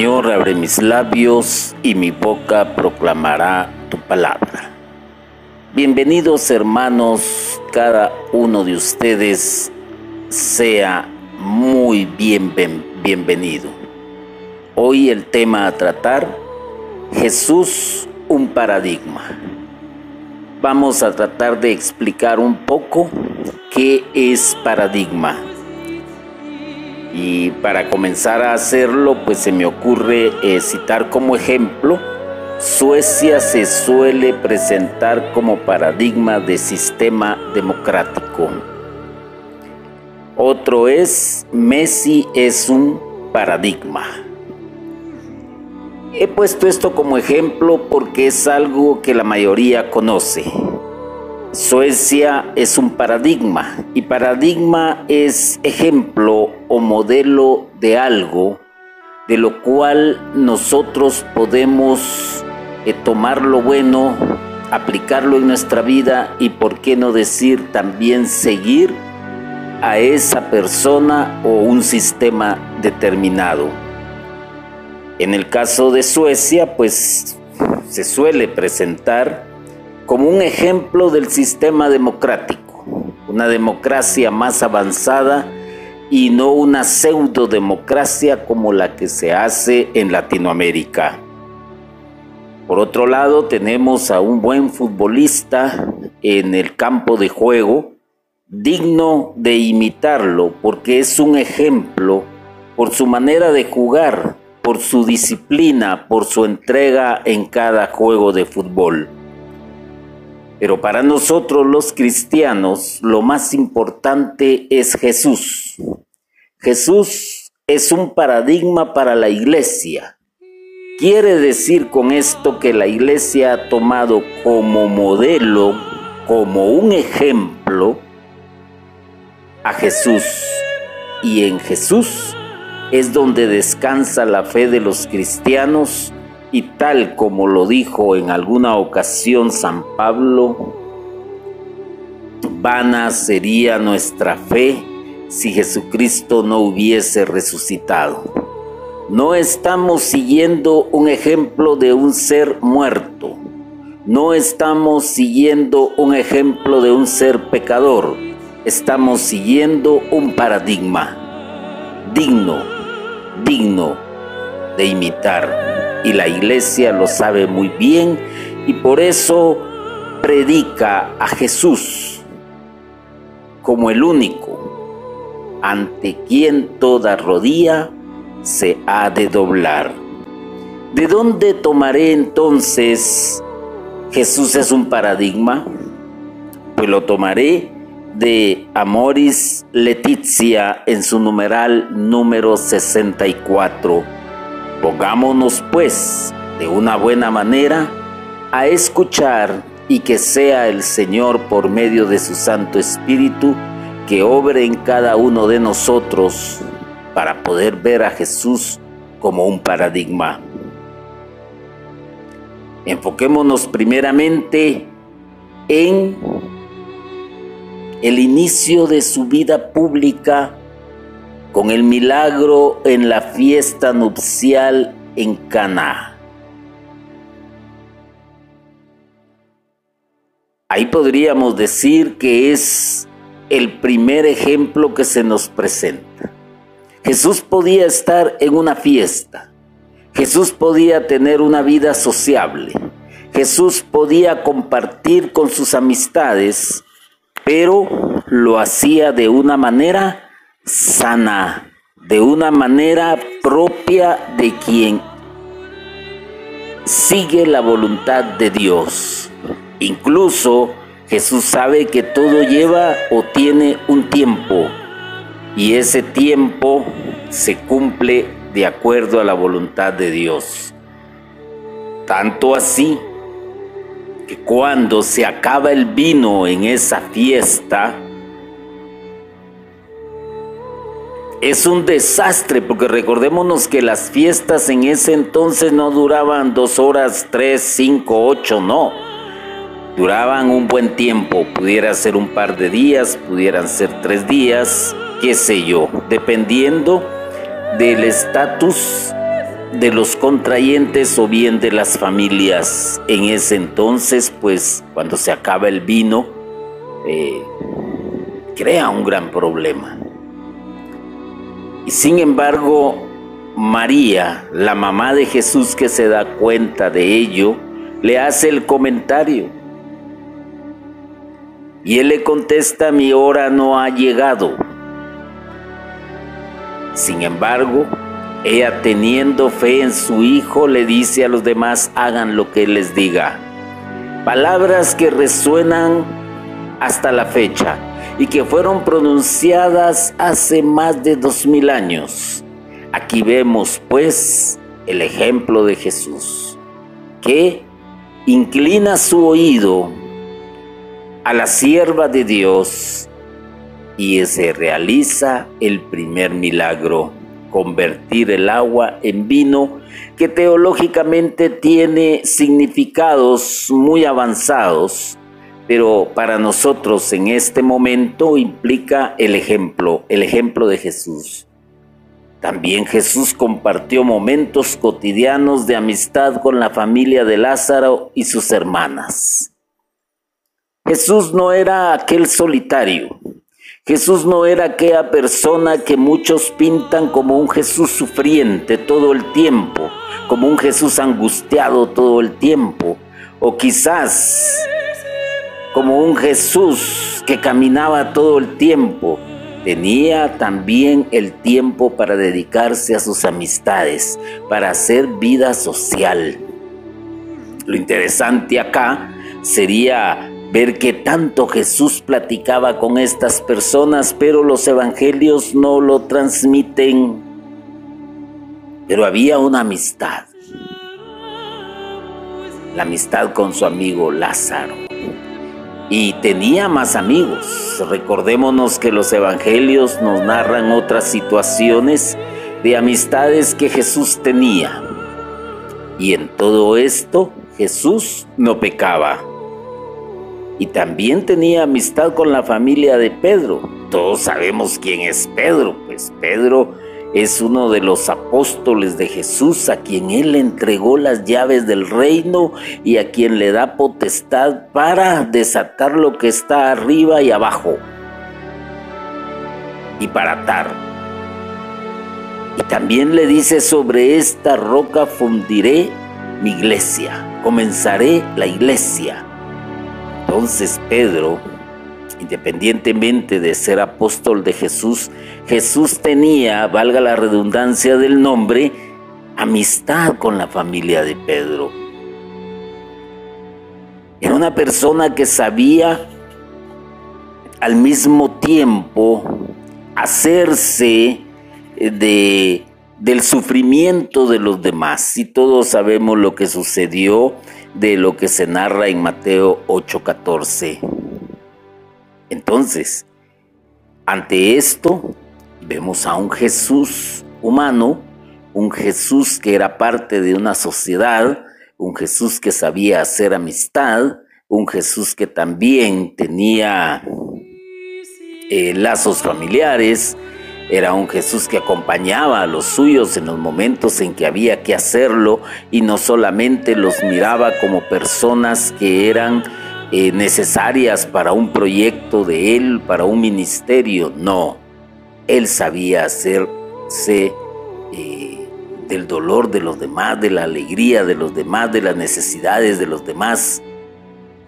Señor, abre mis labios y mi boca proclamará tu palabra. Bienvenidos hermanos, cada uno de ustedes sea muy bien, bienvenido. Hoy el tema a tratar, Jesús, un paradigma. Vamos a tratar de explicar un poco qué es paradigma y para comenzar a hacerlo, pues se me ocurre eh, citar como ejemplo, Suecia se suele presentar como paradigma de sistema democrático. Otro es, Messi es un paradigma. He puesto esto como ejemplo porque es algo que la mayoría conoce. Suecia es un paradigma y paradigma es ejemplo o modelo de algo de lo cual nosotros podemos eh, tomar lo bueno, aplicarlo en nuestra vida y por qué no decir también seguir a esa persona o un sistema determinado. En el caso de Suecia, pues se suele presentar como un ejemplo del sistema democrático, una democracia más avanzada y no una pseudo democracia como la que se hace en Latinoamérica. Por otro lado, tenemos a un buen futbolista en el campo de juego, digno de imitarlo porque es un ejemplo por su manera de jugar, por su disciplina, por su entrega en cada juego de fútbol. Pero para nosotros los cristianos lo más importante es Jesús. Jesús es un paradigma para la iglesia. Quiere decir con esto que la iglesia ha tomado como modelo, como un ejemplo, a Jesús. Y en Jesús es donde descansa la fe de los cristianos y tal como lo dijo en alguna ocasión San Pablo, vana sería nuestra fe si Jesucristo no hubiese resucitado. No estamos siguiendo un ejemplo de un ser muerto. No estamos siguiendo un ejemplo de un ser pecador. Estamos siguiendo un paradigma digno, digno de imitar y la iglesia lo sabe muy bien y por eso predica a Jesús como el único ante quien toda rodilla se ha de doblar. ¿De dónde tomaré entonces Jesús es un paradigma? Pues lo tomaré de Amoris Letizia en su numeral número 64 Pongámonos pues de una buena manera a escuchar y que sea el Señor por medio de su Santo Espíritu que obre en cada uno de nosotros para poder ver a Jesús como un paradigma. Enfoquémonos primeramente en el inicio de su vida pública con el milagro en la fiesta nupcial en Caná. Ahí podríamos decir que es el primer ejemplo que se nos presenta. Jesús podía estar en una fiesta. Jesús podía tener una vida sociable. Jesús podía compartir con sus amistades, pero lo hacía de una manera sana de una manera propia de quien sigue la voluntad de Dios. Incluso Jesús sabe que todo lleva o tiene un tiempo y ese tiempo se cumple de acuerdo a la voluntad de Dios. Tanto así que cuando se acaba el vino en esa fiesta, es un desastre, porque recordémonos que las fiestas en ese entonces no duraban dos horas, tres, cinco, ocho, no. Duraban un buen tiempo, pudiera ser un par de días, pudieran ser tres días, qué sé yo, dependiendo del estatus de los contrayentes o bien de las familias. En ese entonces, pues cuando se acaba el vino, eh, crea un gran problema. Y sin embargo, María, la mamá de Jesús que se da cuenta de ello, le hace el comentario. Y él le contesta, mi hora no ha llegado. Sin embargo, ella teniendo fe en su hijo le dice a los demás, hagan lo que les diga. Palabras que resuenan hasta la fecha y que fueron pronunciadas hace más de dos mil años. Aquí vemos pues el ejemplo de Jesús, que inclina su oído a la sierva de Dios y se realiza el primer milagro, convertir el agua en vino, que teológicamente tiene significados muy avanzados, pero para nosotros en este momento implica el ejemplo, el ejemplo de Jesús. También Jesús compartió momentos cotidianos de amistad con la familia de Lázaro y sus hermanas. Jesús no era aquel solitario. Jesús no era aquella persona que muchos pintan como un Jesús sufriente todo el tiempo, como un Jesús angustiado todo el tiempo, o quizás como un Jesús que caminaba todo el tiempo, Tenía también el tiempo para dedicarse a sus amistades, para hacer vida social. Lo interesante acá sería ver que tanto Jesús platicaba con estas personas, pero los evangelios no lo transmiten. Pero había una amistad, la amistad con su amigo Lázaro y tenía más amigos. Recordémonos que los evangelios nos narran otras situaciones de amistades que Jesús tenía. Y en todo esto Jesús no pecaba. Y también tenía amistad con la familia de Pedro. Todos sabemos quién es Pedro, pues Pedro es uno de los apóstoles de Jesús a quien Él entregó las llaves del reino y a quien le da potestad para desatar lo que está arriba y abajo y para atar. Y también le dice sobre esta roca fundiré mi iglesia, comenzaré la iglesia. Entonces Pedro independientemente de ser apóstol de Jesús, Jesús tenía, valga la redundancia del nombre, amistad con la familia de Pedro. Era una persona que sabía al mismo tiempo hacerse de, del sufrimiento de los demás. Y todos sabemos lo que sucedió de lo que se narra en Mateo 8:14. Entonces, ante esto, vemos a un Jesús humano, un Jesús que era parte de una sociedad, un Jesús que sabía hacer amistad, un Jesús que también tenía eh, lazos familiares, era un Jesús que acompañaba a los suyos en los momentos en que había que hacerlo y no solamente los miraba como personas que eran eh, necesarias para un proyecto de él, para un ministerio. No, él sabía hacerse eh, del dolor de los demás, de la alegría de los demás, de las necesidades de los demás.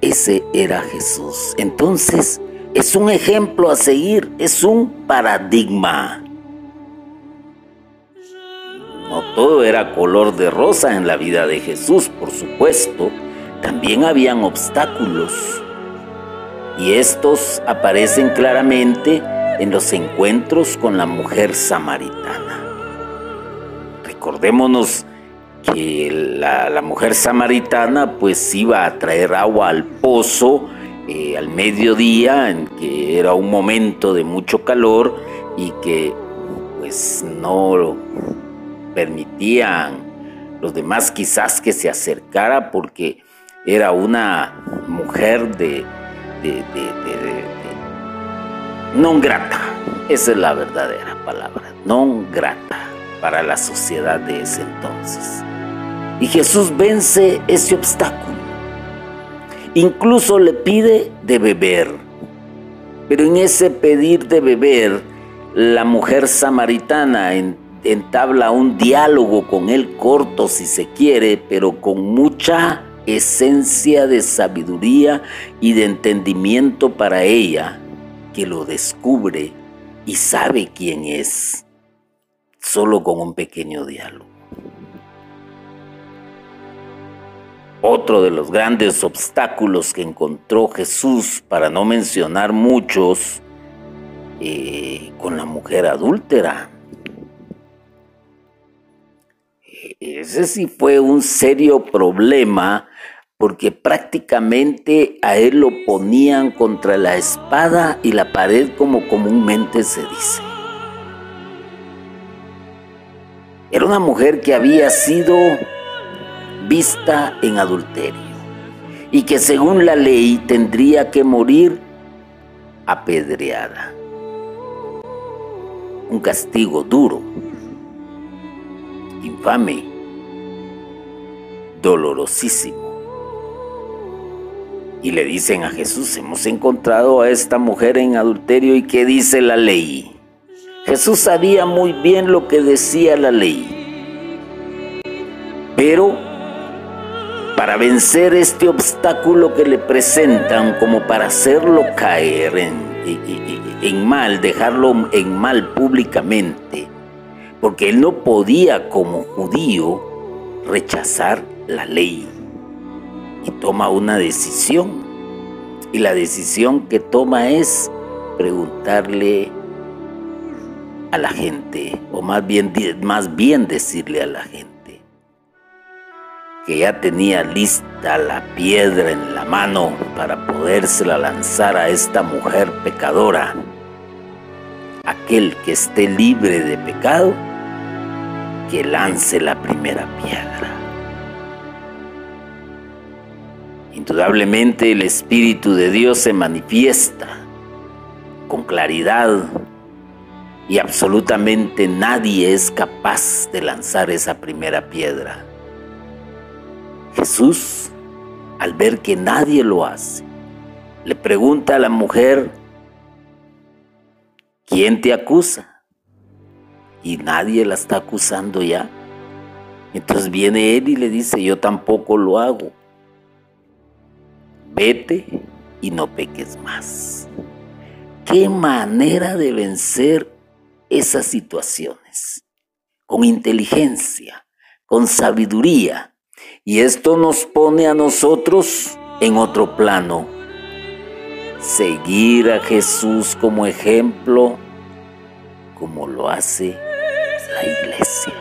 Ese era Jesús. Entonces, es un ejemplo a seguir, es un paradigma. No todo era color de rosa en la vida de Jesús, por supuesto también habían obstáculos. Y estos aparecen claramente en los encuentros con la mujer samaritana. Recordémonos que la, mujer samaritana pues iba a traer agua al pozo eh, al mediodía, en que era un momento de mucho calor y que pues no permitían los demás quizás que se acercara porque era una mujer de, de, non grata. Esa es la verdadera palabra, non grata. para la sociedad de ese entonces. Y Jesús vence ese obstáculo. Incluso le pide de beber. Pero en ese pedir de beber, la mujer samaritana entabla un diálogo con él corto si se quiere, pero con mucha esencia de sabiduría y de entendimiento para ella, que lo descubre y sabe quién es, solo con un pequeño diálogo. Otro de los grandes obstáculos que encontró Jesús, para no mencionar muchos, eh, con la mujer adúltera. Ese sí fue un serio problema porque prácticamente a él lo ponían contra la espada y la pared como comúnmente se dice. Era una mujer que había sido vista en adulterio y que según la ley tendría que morir apedreada. Un castigo duro, infame, dolorosísimo. Y le dicen a Jesús, hemos encontrado a esta mujer en adulterio y qué dice la ley. Jesús sabía muy bien lo que decía la ley. Pero para vencer este obstáculo que le presentan como para hacerlo caer en, en, mal, dejarlo en mal públicamente, porque él no podía como judío rechazar la ley y toma una decisión. Y la decisión que toma es preguntarle a la gente, o más bien, más bien decirle a la gente, que ya tenía lista la piedra en la mano para podérsela lanzar a esta mujer pecadora. Aquel que esté libre de pecado, que lance la primera piedra. Indudablemente el Espíritu de Dios se manifiesta con claridad y absolutamente nadie es capaz de lanzar esa primera piedra. Jesús, al ver que nadie lo hace, le pregunta a la mujer, ¿quién te acusa? Y nadie la está acusando ya. Entonces viene él y le dice, yo tampoco lo hago vete y no peques más. Qué manera de vencer esas situaciones. Con inteligencia, con sabiduría. Y esto nos pone a nosotros en otro plano. Seguir a Jesús como ejemplo, como lo hace la iglesia.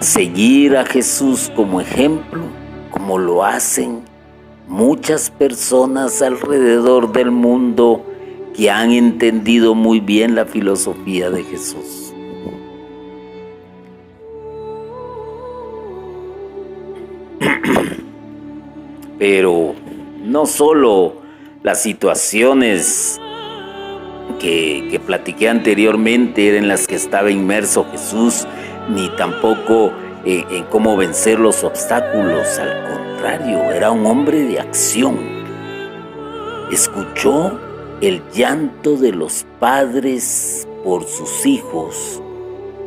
Seguir a Jesús como ejemplo, como lo hacen muchas personas alrededor del mundo que han entendido muy bien la filosofía de Jesús. Pero no solo las situaciones que, que platiqué anteriormente eran las que estaba inmerso Jesús, ni tampoco en cómo vencer los obstáculos. Al contrario, era un hombre de acción. Escuchó el llanto de los padres por sus hijos,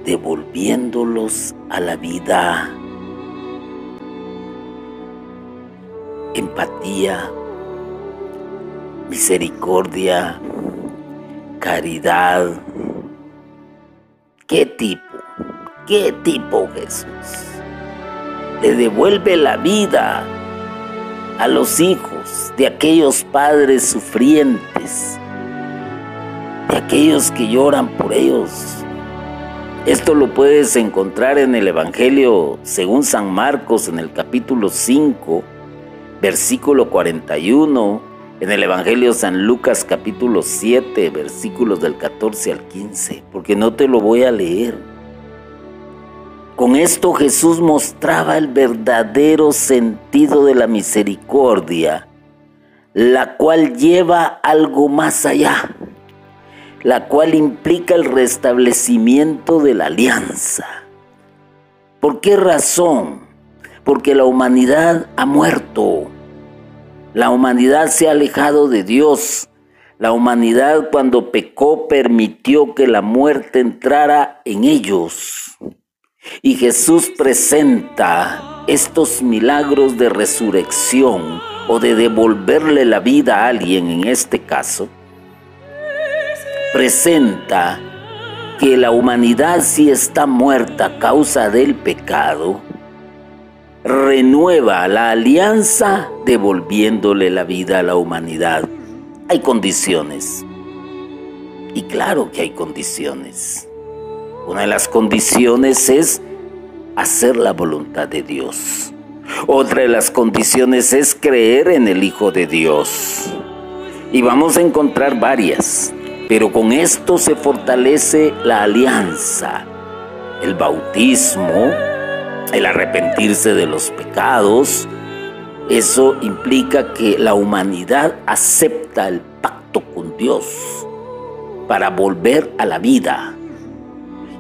devolviéndolos a la vida. Empatía, misericordia, caridad. ¿Qué tipo? Qué tipo Jesús? Le devuelve la vida a los hijos de aquellos padres sufrientes, de aquellos que lloran por ellos. Esto lo puedes encontrar en el Evangelio según San Marcos en el capítulo 5, versículo 41, en el Evangelio San Lucas capítulo 7, versículos del 14 al 15, porque no te lo voy a leer. Con esto Jesús mostraba el verdadero sentido de la misericordia, la cual lleva algo más allá. la cual implica el restablecimiento de la alianza. ¿Por qué razón? Porque la humanidad ha muerto. La humanidad se ha alejado de Dios. La humanidad cuando pecó permitió que la muerte entrara en ellos. Y Jesús presenta estos milagros de resurrección o de devolverle la vida a alguien en este caso. Presenta que la humanidad si está muerta a causa del pecado, renueva la alianza devolviéndole la vida a la humanidad. Hay condiciones. Y claro que hay condiciones. Una de las condiciones es hacer la voluntad de Dios. Otra de las condiciones es creer en el Hijo de Dios. Y vamos a encontrar varias, pero con esto se fortalece la alianza, el bautismo, el arrepentirse de los pecados. Eso implica que la humanidad acepta el pacto con Dios para volver a la vida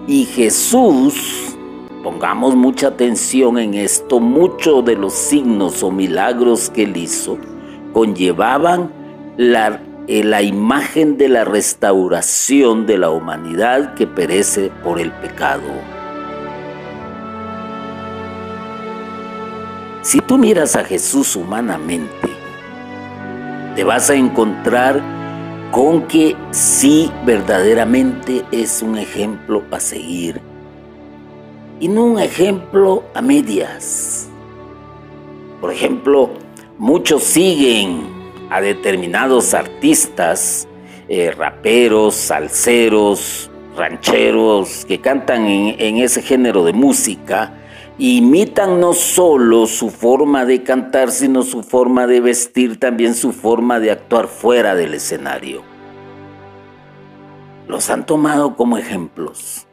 y Jesús, pongamos mucha atención en esto, muchos de los signos o milagros que él hizo conllevaban la, eh, la imagen de la restauración de la humanidad que perece por el pecado. Si tú miras a Jesús humanamente, te vas a encontrar con que sí verdaderamente es un ejemplo a seguir y no un ejemplo a medias. Por ejemplo, muchos siguen a determinados artistas, eh, raperos, salseros, rancheros que cantan en, en ese género de música, imitan no solo su forma de cantar, sino su forma de vestir, también su forma de actuar fuera del escenario. Los han tomado como ejemplos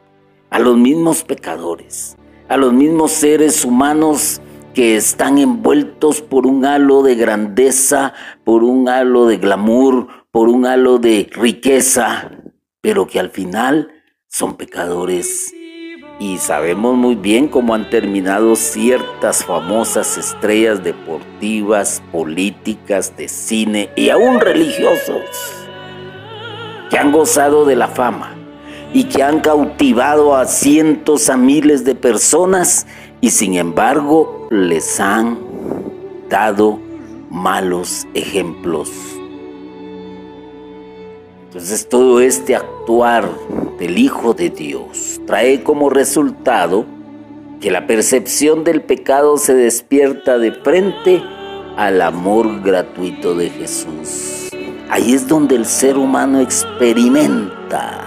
a los mismos pecadores, a los mismos seres humanos que están envueltos por un halo de grandeza, por un halo de glamour, por un halo de riqueza, pero que al final son pecadores y sabemos muy bien cómo han terminado ciertas famosas estrellas deportivas, políticas, de cine y aún religiosos, que han gozado de la fama y que han cautivado a cientos, a miles de personas y sin embargo les han dado malos ejemplos entonces todo este actuar del Hijo de Dios trae como resultado que la percepción del pecado se despierta de frente al amor gratuito de Jesús. Ahí es donde el ser humano experimenta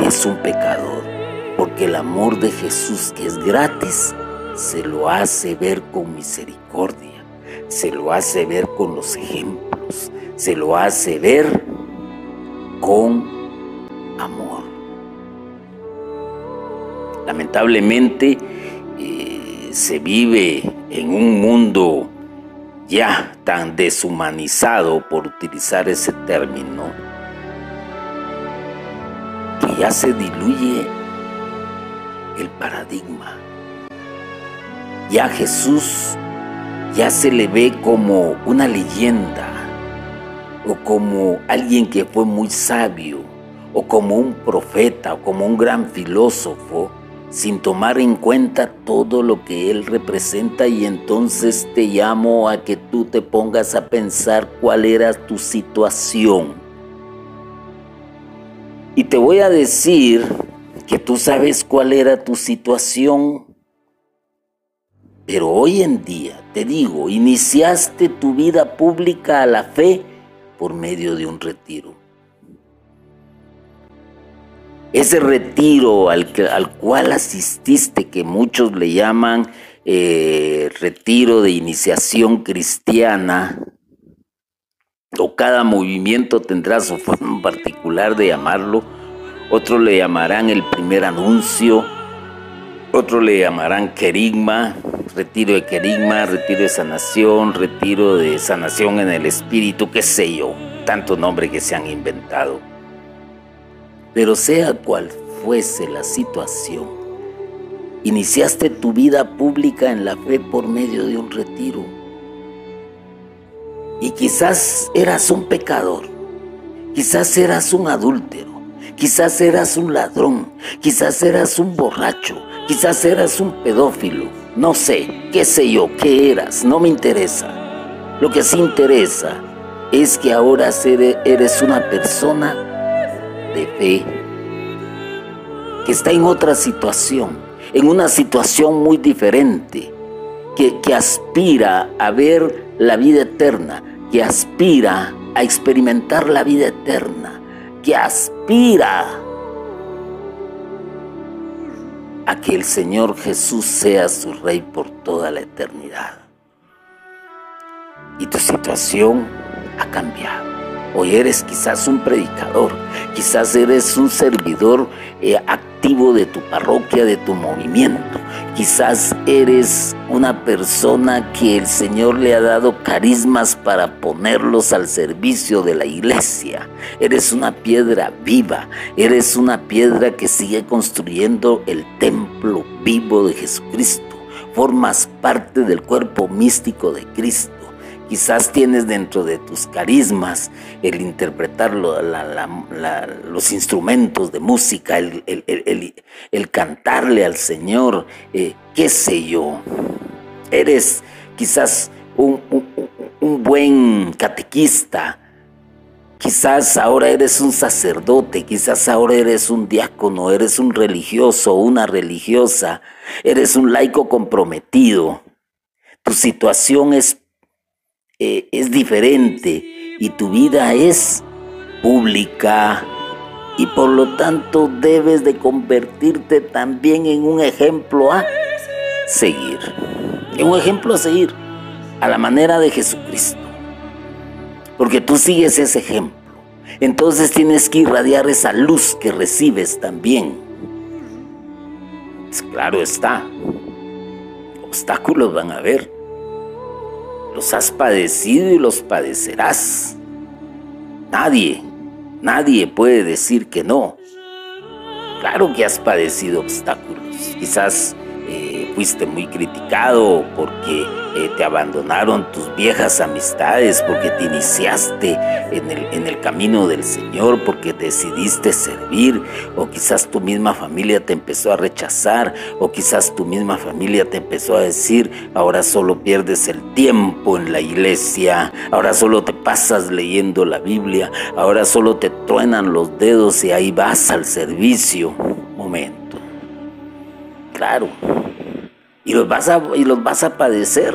que es un pecador, porque el amor de Jesús que es gratis se lo hace ver con misericordia, se lo hace ver con los ejemplos, se lo hace ver con amor. Lamentablemente eh, se vive en un mundo ya tan deshumanizado, por utilizar ese término, que ya se diluye el paradigma. Ya Jesús ya se le ve como una leyenda, o como alguien que fue muy sabio, o como un profeta, o como un gran filósofo, sin tomar en cuenta todo lo que él representa y entonces te llamo a que tú te pongas a pensar cuál era tu situación. Y te voy a decir que tú sabes cuál era tu situación, pero hoy en día, te digo, iniciaste tu vida pública a la fe por medio de un retiro. Ese retiro al, al cual asististe, que muchos le llaman eh, retiro de iniciación cristiana, o cada movimiento tendrá su forma particular de llamarlo, otros le llamarán el primer anuncio, otros le llamarán querigma, retiro de querigma, retiro de sanación, retiro de sanación en el espíritu, qué sé yo. tanto nombre que se han inventado. Pero sea cual fuese la situación, iniciaste tu vida pública en la fe por medio de un retiro. Y quizás eras un pecador, quizás eras un adúltero, quizás eras un ladrón, quizás eras un borracho, quizás eras un pedófilo, no sé, qué sé yo, qué eras, no me interesa. Lo que sí interesa es que ahora eres una persona de fe, que está en otra situación, en una situación muy diferente, que, que aspira a ver la vida eterna, que aspira a experimentar la vida eterna, que aspira a que el Señor Jesús sea su Rey por toda la eternidad. Y tu situación ha cambiado. Hoy eres quizás un predicador, quizás eres un servidor eh, activo de tu parroquia, de tu movimiento. Quizás eres una persona que el Señor le ha dado carismas para ponerlos al servicio de la iglesia. Eres una piedra viva, eres una piedra que sigue construyendo el templo vivo de Jesucristo. Formas parte del cuerpo místico de Cristo. Quizás tienes dentro de tus carismas el interpretar los instrumentos de música, el, cantarle al Señor, eh, qué sé yo. Eres quizás un, un buen catequista, Quizás ahora eres un sacerdote, quizás ahora eres un diácono, eres un religioso, una religiosa, eres un laico comprometido. Tu situación es eh, es diferente y tu vida es pública y por lo tanto debes de convertirte también en un ejemplo a seguir, en un ejemplo a seguir a la manera de Jesucristo, porque tú sigues ese ejemplo. Entonces tienes que irradiar esa luz que recibes también. Claro está, obstáculos van a haber, los has padecido y los padecerás. Nadie, nadie puede decir que no. Claro que has padecido obstáculos. Quizás eh, fuiste muy criticado porque eh, te abandonaron tus viejas amistades, porque te iniciaste en el, en el camino del Señor, porque decidiste servir, o quizás tu misma familia te empezó a rechazar, o quizás tu misma familia te empezó a decir, ahora solo pierdes el tiempo en la iglesia, ahora solo te pasas leyendo la Biblia, ahora solo te truenan los dedos y ahí vas al servicio. Momento. Claro, y los vas a, y los vas a padecer,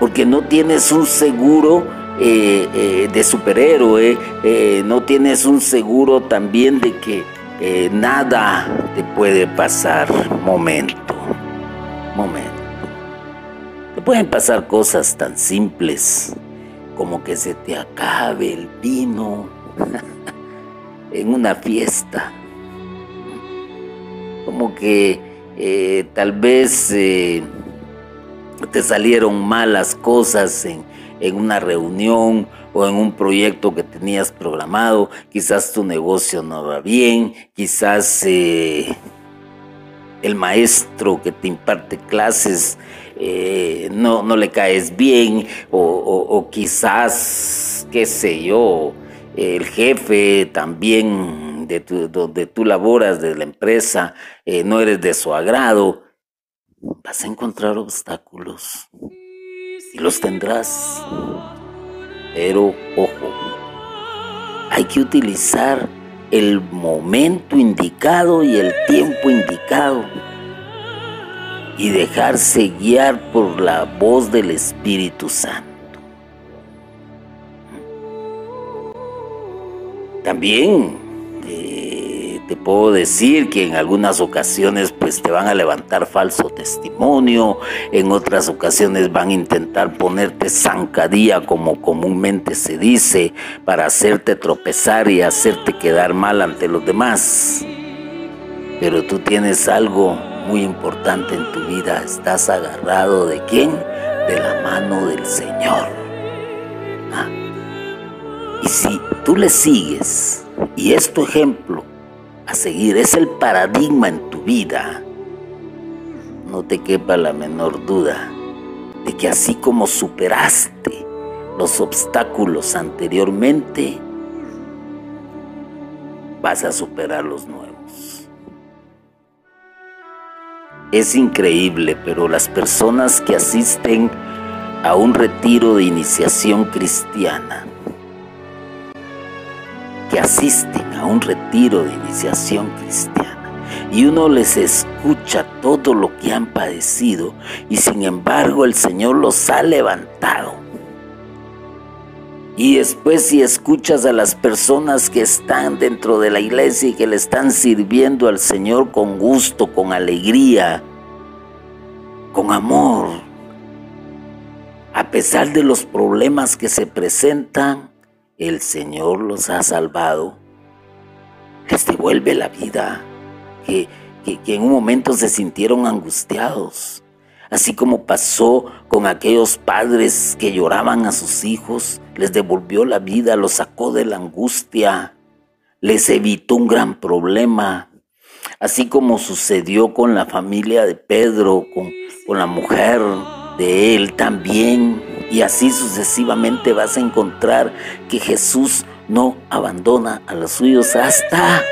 porque no tienes un seguro eh, eh, de superhéroe, eh, no tienes un seguro también de que nada te puede pasar. Momento, momento. Te pueden pasar cosas tan simples como que se te acabe el vino en una fiesta, como que eh, tal vez eh, te salieron malas cosas en, una reunión o en un proyecto que tenías programado, quizás tu negocio no va bien, quizás eh, el maestro que te imparte clases no, no, le caes bien. O, o quizás, qué sé yo, el jefe también de donde tú laboras, de la empresa, eh, no eres de su agrado, vas a encontrar obstáculos y los tendrás. Pero ojo, hay que utilizar el momento indicado y el tiempo indicado y dejarse guiar por la voz del Espíritu Santo. También te puedo decir que en algunas ocasiones pues te van a levantar falso testimonio, en otras ocasiones van a intentar ponerte zancadilla como comúnmente se dice para hacerte tropezar y hacerte quedar mal ante los demás. Pero tú tienes algo muy importante en tu vida, estás agarrado de quién? De la mano del Señor. Ah. Y si tú le sigues y es tu ejemplo a seguir, es el paradigma en tu vida, no te quepa la menor duda de que así como superaste los obstáculos anteriormente, vas a superar los nuevos. Es increíble, pero las personas que asisten a un retiro de iniciación cristiana, asisten a un retiro de iniciación cristiana, y uno les escucha todo lo que han padecido, y sin embargo el Señor los ha levantado. Y después si escuchas a las personas que están dentro de la iglesia y que le están sirviendo al Señor con gusto, con alegría, con amor, a pesar de los problemas que se presentan, el Señor los ha salvado, les devuelve la vida, que, que en un momento se sintieron angustiados Así como pasó con aquellos padres que lloraban a sus hijos, les devolvió la vida, los sacó de la angustia, les evitó un gran problema. Así como sucedió con la familia de Pedro, con, con la mujer de él también. Y así sucesivamente vas a encontrar que Jesús no abandona a los suyos hasta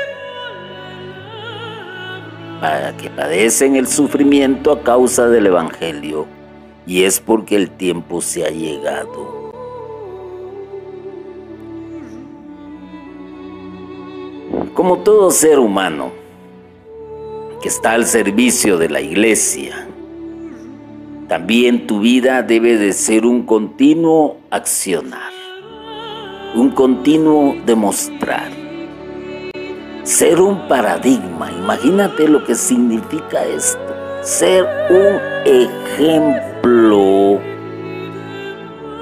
para que padecen el sufrimiento a causa del Evangelio, y es porque el tiempo se ha llegado. Como todo ser humano que está al servicio de la iglesia, también tu vida debe de ser un continuo accionar, un continuo demostrar ser un paradigma. Imagínate lo que significa esto. Ser un ejemplo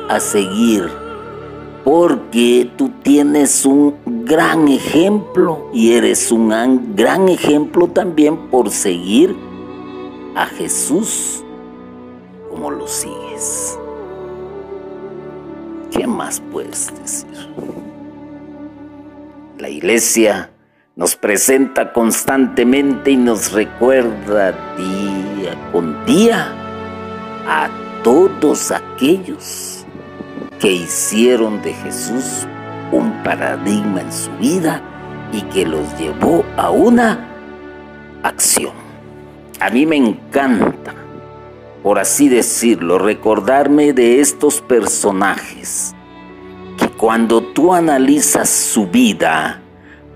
a seguir. Porque tú tienes un gran ejemplo y eres un gran ejemplo también por seguir a Jesús como lo sigues. ¿Qué más puedes decir? La iglesia nos presenta constantemente y nos recuerda día con día a todos aquellos que hicieron de Jesús un paradigma en su vida y que los llevó a una acción. A mí me encanta, por así decirlo, recordarme de estos personajes que cuando tú analizas su vida,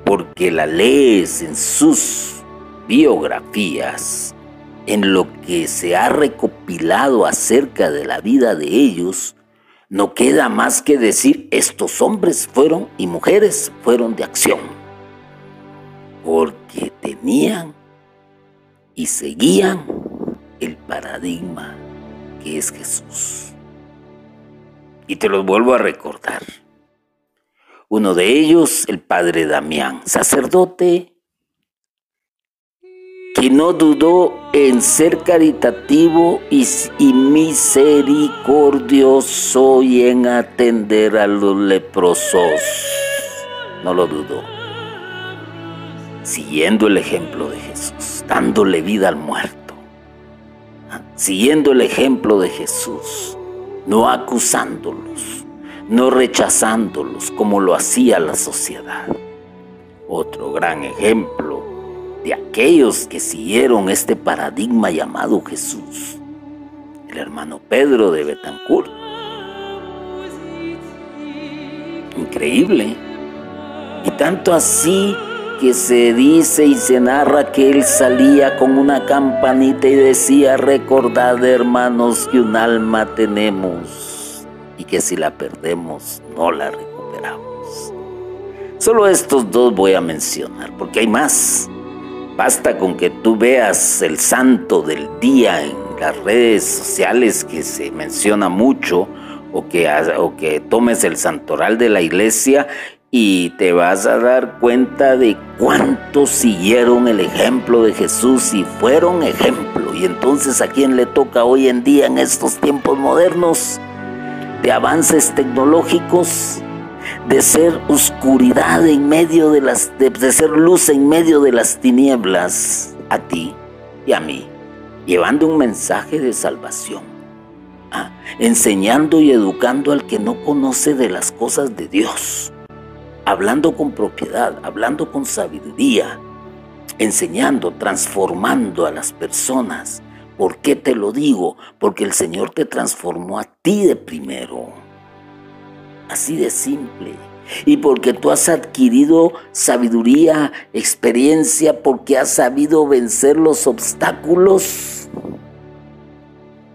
porque la lees en sus biografías, en lo que se ha recopilado acerca de la vida de ellos, no queda más que decir estos hombres fueron y mujeres fueron de acción, porque tenían y seguían el paradigma que es Jesús. Y te los vuelvo a recordar. Uno de ellos, el padre Damián, sacerdote que no dudó en ser caritativo y, misericordioso y en atender a los leprosos. No lo dudó. Siguiendo el ejemplo de Jesús, dándole vida al muerto. Siguiendo el ejemplo de Jesús, no acusándolos no rechazándolos como lo hacía la sociedad. Otro gran ejemplo de aquellos que siguieron este paradigma llamado Jesús, el hermano Pedro de Betancourt. Increíble. Y tanto así que se dice y se narra que él salía con una campanita y decía, recordad hermanos que un alma tenemos y que si la perdemos no la recuperamos. Solo estos dos voy a mencionar, porque hay más. Basta con que tú veas el santo del día en las redes sociales que se menciona mucho, o que, o que tomes el santoral de la iglesia y te vas a dar cuenta de cuántos siguieron el ejemplo de Jesús y fueron ejemplo. Y entonces a quién le toca hoy en día en estos tiempos modernos de avances tecnológicos, de ser oscuridad en medio de las, de, ser luz en medio de las tinieblas a ti y a mí, llevando un mensaje de salvación, ¿ah? enseñando y educando al que no conoce de las cosas de Dios, hablando con propiedad, hablando con sabiduría, enseñando, transformando a las personas. ¿Por qué te lo digo? Porque el Señor te transformó a ti de primero Así de simple. Y porque tú has adquirido sabiduría, experiencia, porque has sabido vencer los obstáculos,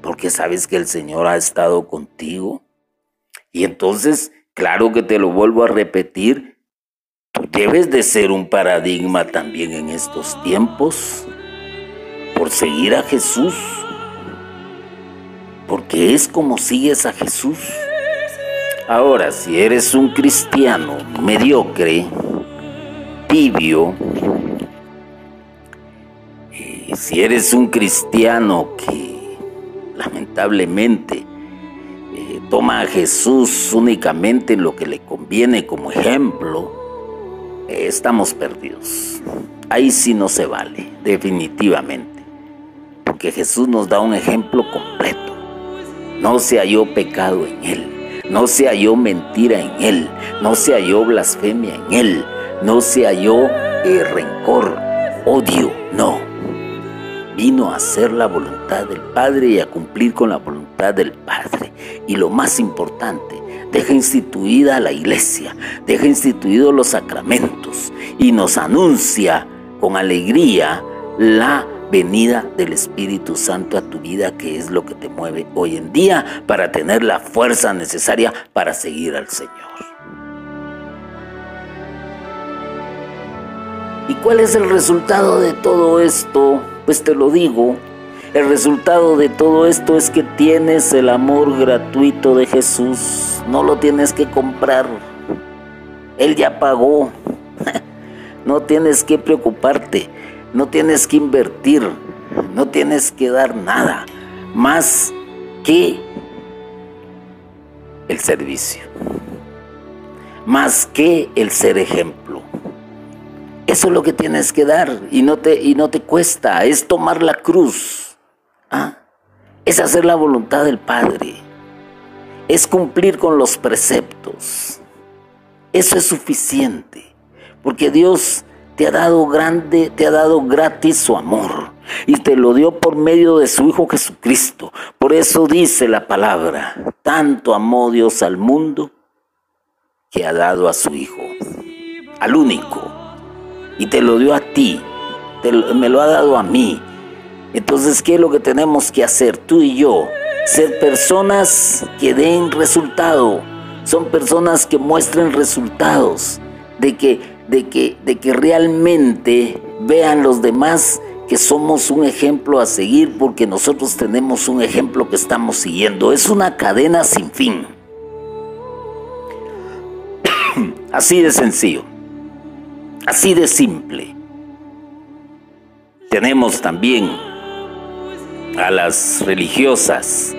porque sabes que el Señor ha estado contigo. Y entonces, claro que te lo vuelvo a repetir, tú debes de ser un paradigma también en estos tiempos por seguir a Jesús, porque es como sigues a Jesús. Ahora, si eres un cristiano mediocre, tibio, si eres un cristiano que lamentablemente toma a Jesús únicamente en lo que le conviene como ejemplo, estamos perdidos. Ahí sí no se vale, definitivamente. Porque Jesús nos da un ejemplo completo. No se halló pecado en él no se halló mentira en él, no se halló blasfemia en él, no se halló eh, rencor, odio, no. Vino a hacer la voluntad del Padre y a cumplir con la voluntad del Padre. Y lo más importante, deja instituida la iglesia, deja instituidos los sacramentos y nos anuncia con alegría la venida del Espíritu Santo a tu vida, que es lo que te mueve hoy en día para tener la fuerza necesaria para seguir al Señor. ¿Y cuál es el resultado de todo esto? Pues te lo digo, el resultado de todo esto es que tienes el amor gratuito de Jesús, no lo tienes que comprar, Él ya pagó, no tienes que preocuparte. No tienes que invertir, no tienes que dar nada más que el servicio, más que el ser ejemplo. Eso es lo que tienes que dar y no te, y no te cuesta, es tomar la cruz, ¿ah? es hacer la voluntad del Padre, es cumplir con los preceptos. Eso es suficiente, porque Dios te ha dado grande, te ha dado gratis su amor y te lo dio por medio de su Hijo Jesucristo. Por eso dice la palabra, tanto amó Dios al mundo que ha dado a su Hijo, al único, y te lo dio a ti, me lo ha dado a mí. Entonces, ¿qué es lo que tenemos que hacer tú y yo? Ser personas que den resultado, son personas que muestren resultados, de que de que, de que realmente vean los demás que somos un ejemplo a seguir porque nosotros tenemos un ejemplo que estamos siguiendo. Es una cadena sin fin. Así de sencillo. Así de simple. Tenemos también a las religiosas,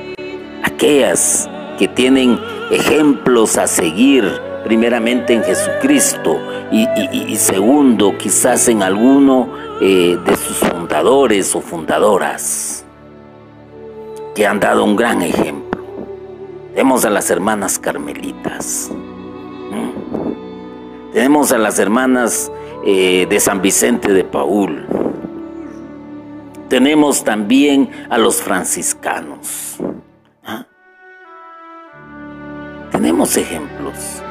aquellas que tienen ejemplos a seguir primeramente en Jesucristo y, segundo quizás en alguno eh, de sus fundadores o fundadoras que han dado un gran ejemplo. Tenemos a las hermanas carmelitas, tenemos a las hermanas eh, de San Vicente de Paul, tenemos también a los franciscanos. ¿ah? Tenemos ejemplos.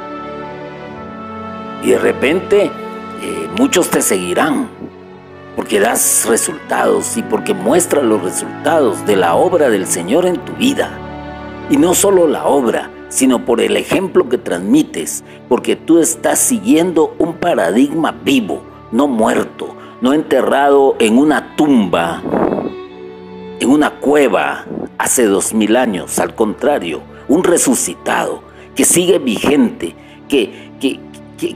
Y de repente eh, muchos te seguirán porque das resultados y porque muestras los resultados de la obra del Señor en tu vida. Y no solo la obra, sino por el ejemplo que transmites, porque tú estás siguiendo un paradigma vivo, no muerto, no enterrado en una tumba, en una cueva hace dos mil años, al contrario, un resucitado que sigue vigente, que, que,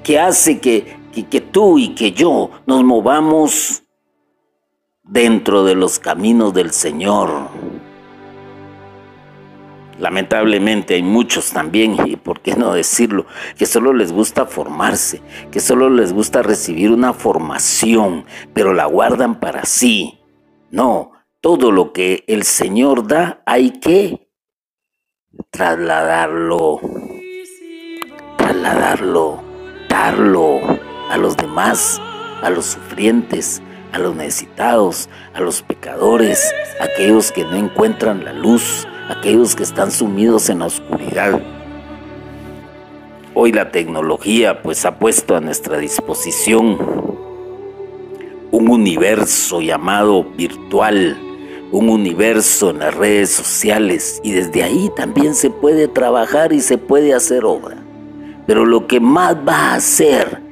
que, hace que, que tú y que yo nos movamos dentro de los caminos del Señor. Lamentablemente hay muchos también, y por qué no decirlo, que solo les gusta formarse, que solo les gusta recibir una formación, pero la guardan para sí. No, todo lo que el Señor da hay que trasladarlo, trasladarlo, darlo a los demás, a los sufrientes, a los necesitados, a los pecadores, a aquellos que no encuentran la luz, aquellos que están sumidos en la oscuridad. Hoy la tecnología pues ha puesto a nuestra disposición un universo llamado virtual, un universo en las redes sociales y desde ahí también se puede trabajar y se puede hacer obra. Pero lo que más va a hacer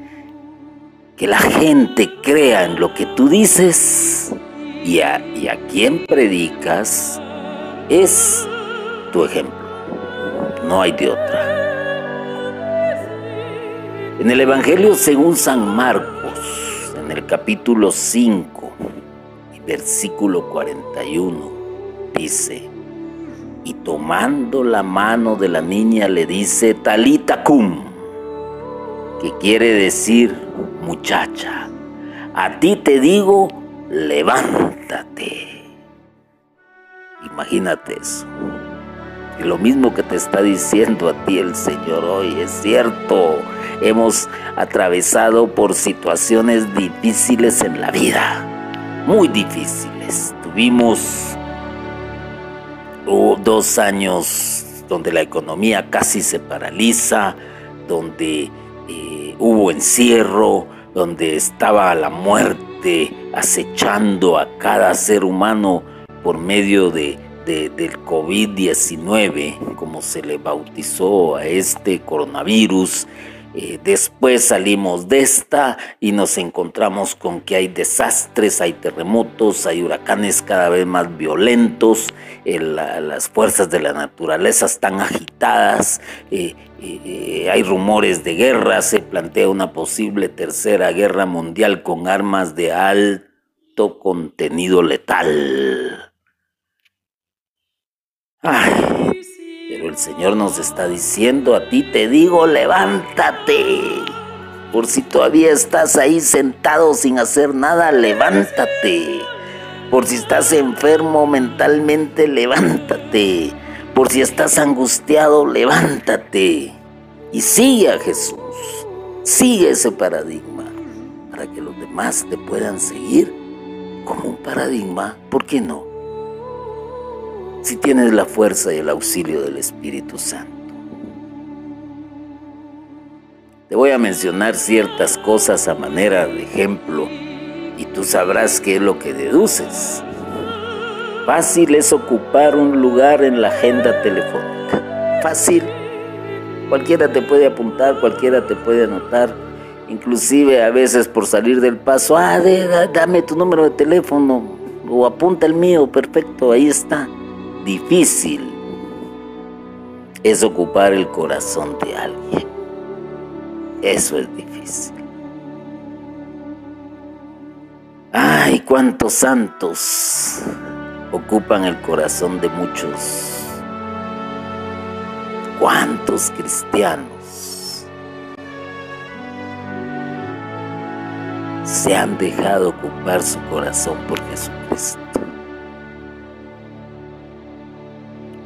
que la gente crea en lo que tú dices y a, y a quien predicas es tu ejemplo. No hay de otra. En el Evangelio según San Marcos, en el capítulo 5 y versículo 41, dice, y tomando la mano de la niña le dice, Talita cum, que quiere decir, muchacha, a ti te digo, levántate. Imagínate eso. Y lo mismo que te está diciendo a ti el Señor hoy, es cierto. Hemos atravesado por situaciones difíciles en la vida, muy difíciles. Tuvimos dos años donde la economía casi se paraliza, donde eh, hubo encierro, donde estaba la muerte acechando a cada ser humano por medio de, del COVID-19, como se le bautizó a este coronavirus. Eh, después salimos de esta y nos encontramos con que hay desastres, hay terremotos, hay huracanes cada vez más violentos, eh, las fuerzas de la naturaleza están agitadas, eh, hay rumores de guerra, se plantea una posible tercera guerra mundial con armas de alto contenido letal. Ay, pero el Señor nos está diciendo, a ti te digo, levántate. Por si todavía estás ahí sentado sin hacer nada, levántate. Por si estás enfermo mentalmente, levántate. Por si estás angustiado, levántate. Y sigue a Jesús. Sigue ese paradigma para que los demás te puedan seguir como un paradigma. ¿Por qué no? Si tienes la fuerza y el auxilio del Espíritu Santo. Te voy a mencionar ciertas cosas a manera de ejemplo y tú sabrás qué es lo que deduces. Fácil es ocupar un lugar en la agenda telefónica. Fácil. Cualquiera te puede apuntar, cualquiera te puede anotar. Inclusive a veces por salir del paso, ah, dame tu número de teléfono o apunta el mío, perfecto, ahí está difícil es ocupar el corazón de alguien. Eso es difícil. Ay, cuántos santos ocupan el corazón de muchos. Cuántos cristianos se han dejado ocupar su corazón por Jesucristo.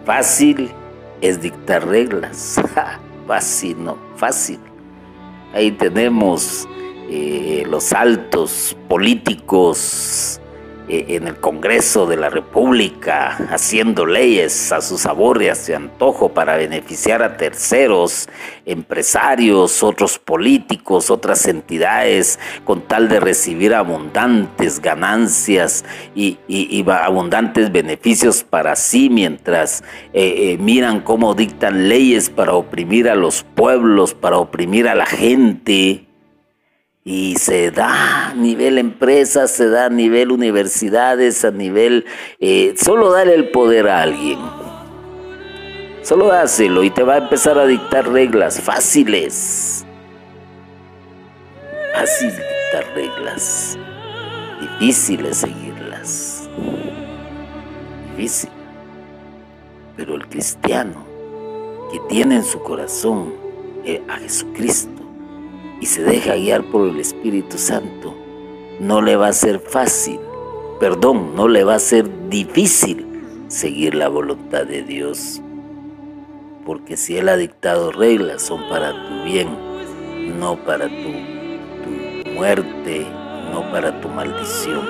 Fácil es dictar reglas. fácil, no, fácil. Ahí tenemos eh, los altos políticos en el Congreso de la República haciendo leyes a su sabor y a su antojo para beneficiar a terceros, empresarios, otros políticos, otras entidades, con tal de recibir abundantes ganancias y, abundantes beneficios para sí, mientras eh, eh, miran cómo dictan leyes para oprimir a los pueblos, para oprimir a la gente y se da a nivel empresas, se da a nivel universidades, a nivel... Eh, solo dale el poder a alguien. Solo dáselo y te va a empezar a dictar reglas fáciles. Fácil dictar reglas. Difíciles seguirlas. Difícil. Pero el cristiano que tiene en su corazón eh, a Jesucristo y se deja guiar por el Espíritu Santo, no le va a ser fácil, perdón, no le va a ser difícil seguir la voluntad de Dios. Porque si Él ha dictado reglas, son para tu bien, no para tu, muerte, no para tu maldición.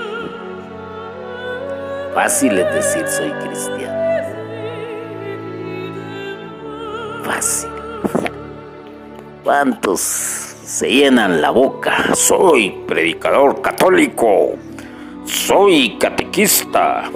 Fácil es decir soy cristiano. Fácil. ¿Cuántos se llenan la boca? Soy predicador católico. Soy catequista.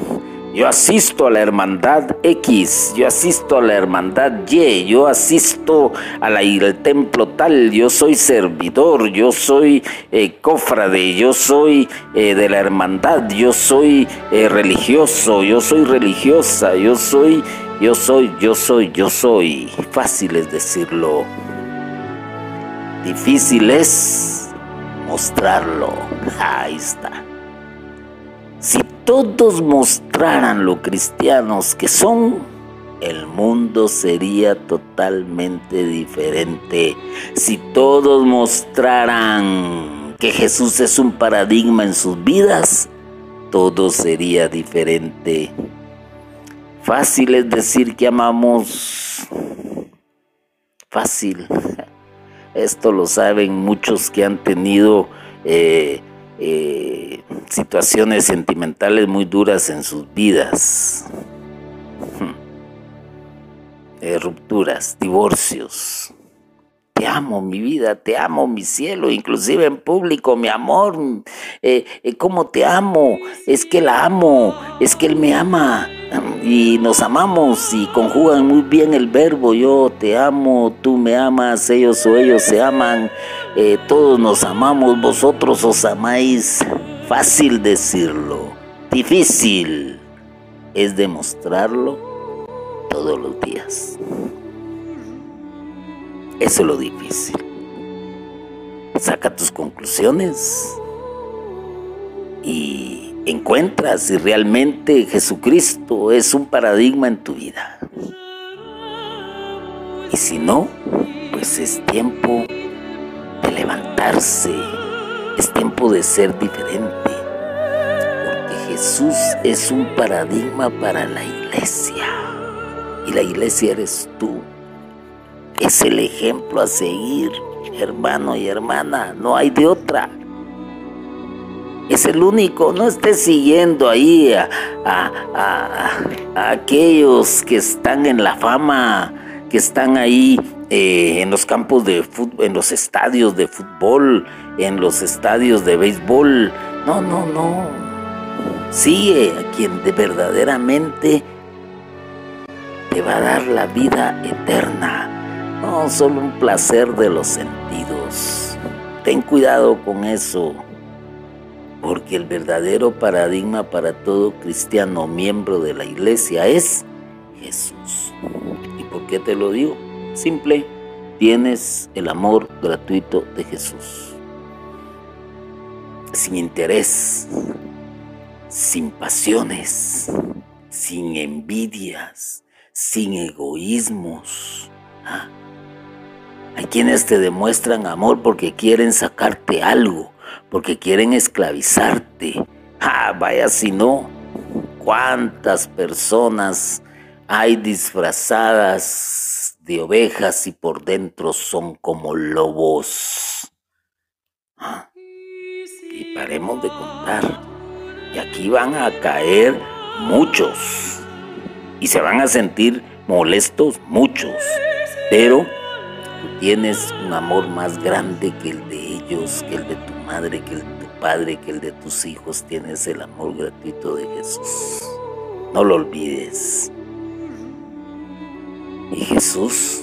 Yo asisto a la hermandad X, yo asisto a la hermandad Y, yo asisto al templo tal, yo soy servidor, yo soy eh, cofrade, yo soy eh, de la hermandad, yo soy eh, religioso, yo soy religiosa, yo soy, yo soy, yo soy, yo soy. Fácil es decirlo. Difícil es mostrarlo. Ahí está. Si todos mostraran lo cristianos que son, el mundo sería totalmente diferente. Si todos mostraran que Jesús es un paradigma en sus vidas, todo sería diferente. Fácil es decir que amamos. Fácil. Esto lo saben muchos que han tenido eh, eh, situaciones sentimentales muy duras en sus vidas. Hmm. Eh, rupturas, divorcios. Te amo, mi vida, te amo, mi cielo, inclusive en público, mi amor. Eh, ¿Cómo te amo? Es que la amo, es que él me ama y nos amamos y conjugan muy bien el verbo yo te amo, tú me amas, ellos o ellos se aman, eh, todos nos amamos, vosotros os amáis. Fácil decirlo, difícil es demostrarlo todos los días. Eso es lo difícil. Saca tus conclusiones y encuentras si realmente Jesucristo es un paradigma en tu vida. Y si no, pues es tiempo de levantarse, es tiempo de ser diferente. Porque Jesús es un paradigma para la iglesia. Y la iglesia eres tú. Es el ejemplo a seguir, hermano y hermana. No hay de otra es el único, no estés siguiendo ahí a, aquellos que están en la fama, que están ahí eh, en los campos de fútbol, en los estadios de fútbol, en los estadios de béisbol. No, no, no. Sigue a quien de verdaderamente te va a dar la vida eterna, no solo un placer de los sentidos. Ten cuidado con eso porque el verdadero paradigma para todo cristiano miembro de la iglesia es Jesús. ¿Y por qué te lo digo? Simple, tienes el amor gratuito de Jesús. Sin interés, sin pasiones, sin envidias, sin egoísmos. ¿Ah? Hay quienes te demuestran amor porque quieren sacarte algo porque quieren esclavizarte. Ah, vaya si no. ¿Cuántas personas hay disfrazadas de ovejas y por dentro son como lobos? Ah, y paremos de contar. Y aquí van a caer muchos. Y se van a sentir molestos muchos. Pero tienes un amor más grande que el de ellos, que el de tu madre, que el de tu padre, que el de tus hijos. Tienes el amor gratuito de Jesús. No lo olvides. Y Jesús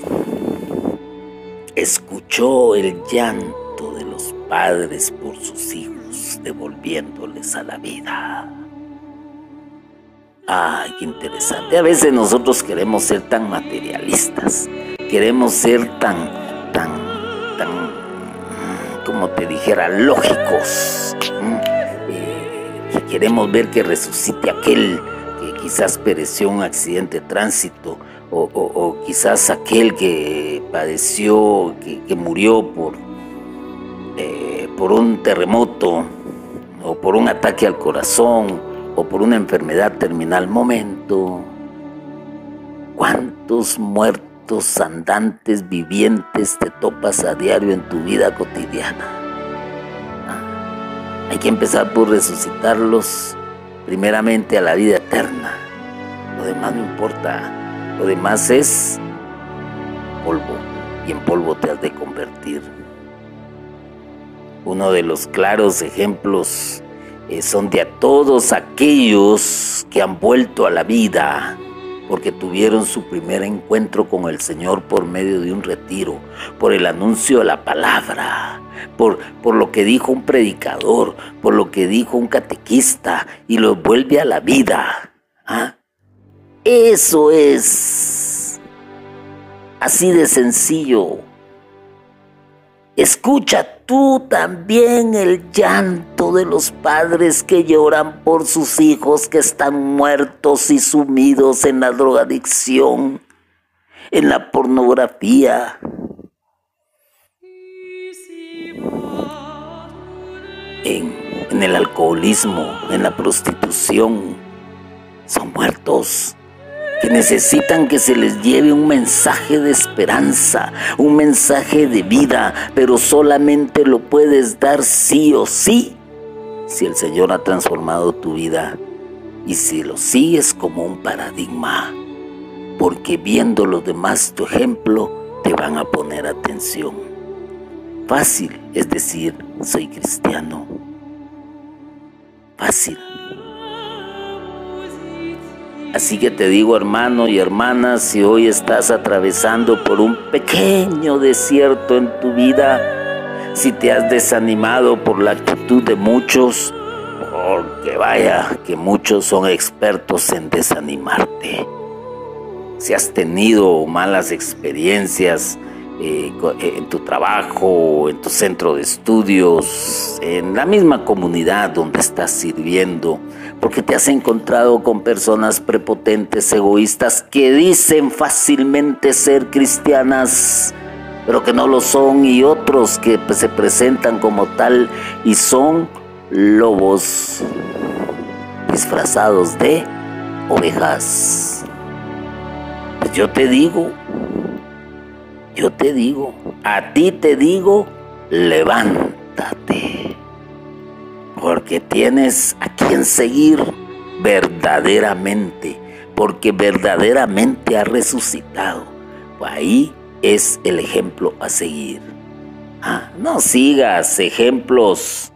escuchó el llanto de los padres por sus hijos, devolviéndoles a la vida. Ay, qué interesante. A veces nosotros queremos ser tan materialistas, queremos ser tan, tan, tan como te dijera, lógicos. Eh, queremos ver que resucite aquel quizás pereció en un accidente de tránsito, o, quizás aquel que padeció, que, murió por, eh, por un terremoto, o por un ataque al corazón, o por una enfermedad terminal. Momento, ¿cuántos muertos andantes vivientes te topas a diario en tu vida cotidiana? Ah, hay que empezar por resucitarlos primeramente a la vida eterna. Lo demás no importa. Lo demás es polvo y en polvo te has de convertir. Uno de los claros ejemplos eh, son de a todos aquellos que han vuelto a la vida porque tuvieron su primer encuentro con el Señor por medio de un retiro, por el anuncio de la palabra, por, por lo que dijo un predicador, por lo que dijo un catequista y los vuelve a la vida. ¿Ah? Eso es así de sencillo. Escucha tú también el llanto de los padres que lloran por sus hijos que están muertos y sumidos en la drogadicción, en la pornografía. En, en el alcoholismo, en la prostitución. Son muertos que necesitan que se les lleve un mensaje de esperanza, un mensaje de vida, pero solamente lo puedes dar sí o sí si el Señor ha transformado tu vida y si lo sigues como un paradigma, porque viendo los demás tu ejemplo te van a poner atención. Fácil es decir, soy cristiano. Fácil. Así que te digo hermano y hermana, si hoy estás atravesando por un pequeño desierto en tu vida, si te has desanimado por la actitud de muchos, porque vaya que muchos son expertos en desanimarte. Si has tenido malas experiencias eh, eh, en tu trabajo, en tu centro de estudios, en la misma comunidad donde estás sirviendo, porque te has encontrado con personas prepotentes, egoístas, que dicen fácilmente ser cristianas, pero que no lo son, y otros que pues, se presentan como tal y son lobos disfrazados de ovejas. Pues yo te digo, yo te digo, a ti te digo, levántate porque tienes a quien seguir verdaderamente, porque verdaderamente ha resucitado. Ahí es el ejemplo a seguir. Ah, no sigas ejemplos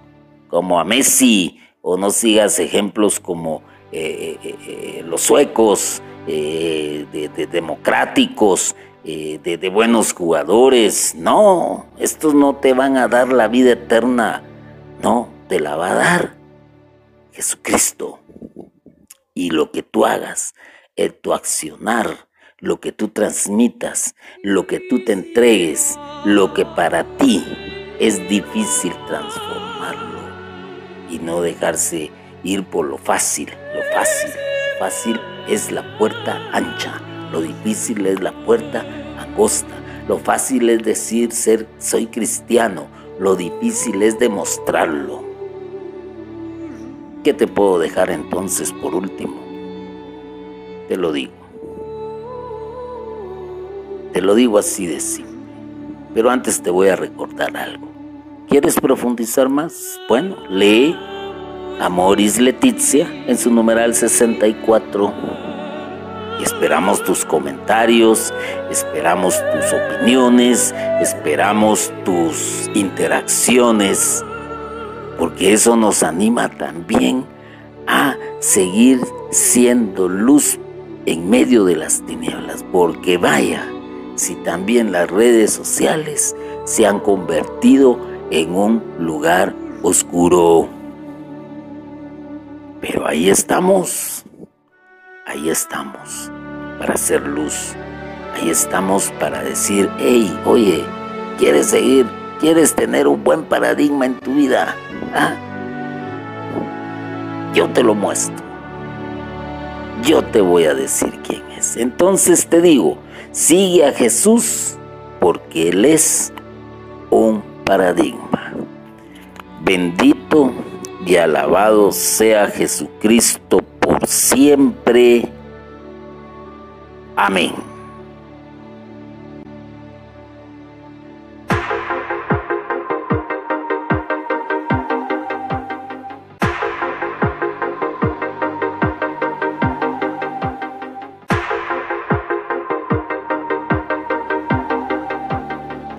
como a Messi o no sigas ejemplos como eh, eh, eh, los suecos, de, democráticos, de, de buenos jugadores. No, estos no te van a dar la vida eterna. No, te la va a dar Jesucristo. Y lo que tú hagas, el tu accionar, lo que tú transmitas, lo que tú te entregues, lo que para ti es difícil transformarlo y no dejarse ir por lo fácil, lo fácil. Fácil es la puerta ancha, lo difícil es la puerta angosta. Lo fácil es decir ser soy cristiano, lo difícil es demostrarlo. ¿Qué te puedo dejar entonces por último? Te lo digo. Te lo digo así de simple. Pero antes te voy a recordar algo. ¿Quieres profundizar más? Bueno, lee Amoris Letizia en su numeral 64. Esperamos tus comentarios, esperamos tus opiniones, esperamos tus interacciones porque eso nos anima también a seguir siendo luz en medio de las tinieblas, porque vaya, si también las redes sociales se han convertido en un lugar oscuro. Pero ahí estamos, ahí estamos para hacer luz, ahí estamos para decir, hey, oye, ¿quieres seguir ¿Quieres tener un buen paradigma en tu vida? ¿Ah? Yo te lo muestro. yo te voy a decir quién es. Entonces te digo, sigue a Jesús porque Él es un paradigma. Bendito y alabado sea Jesucristo por siempre. Amén.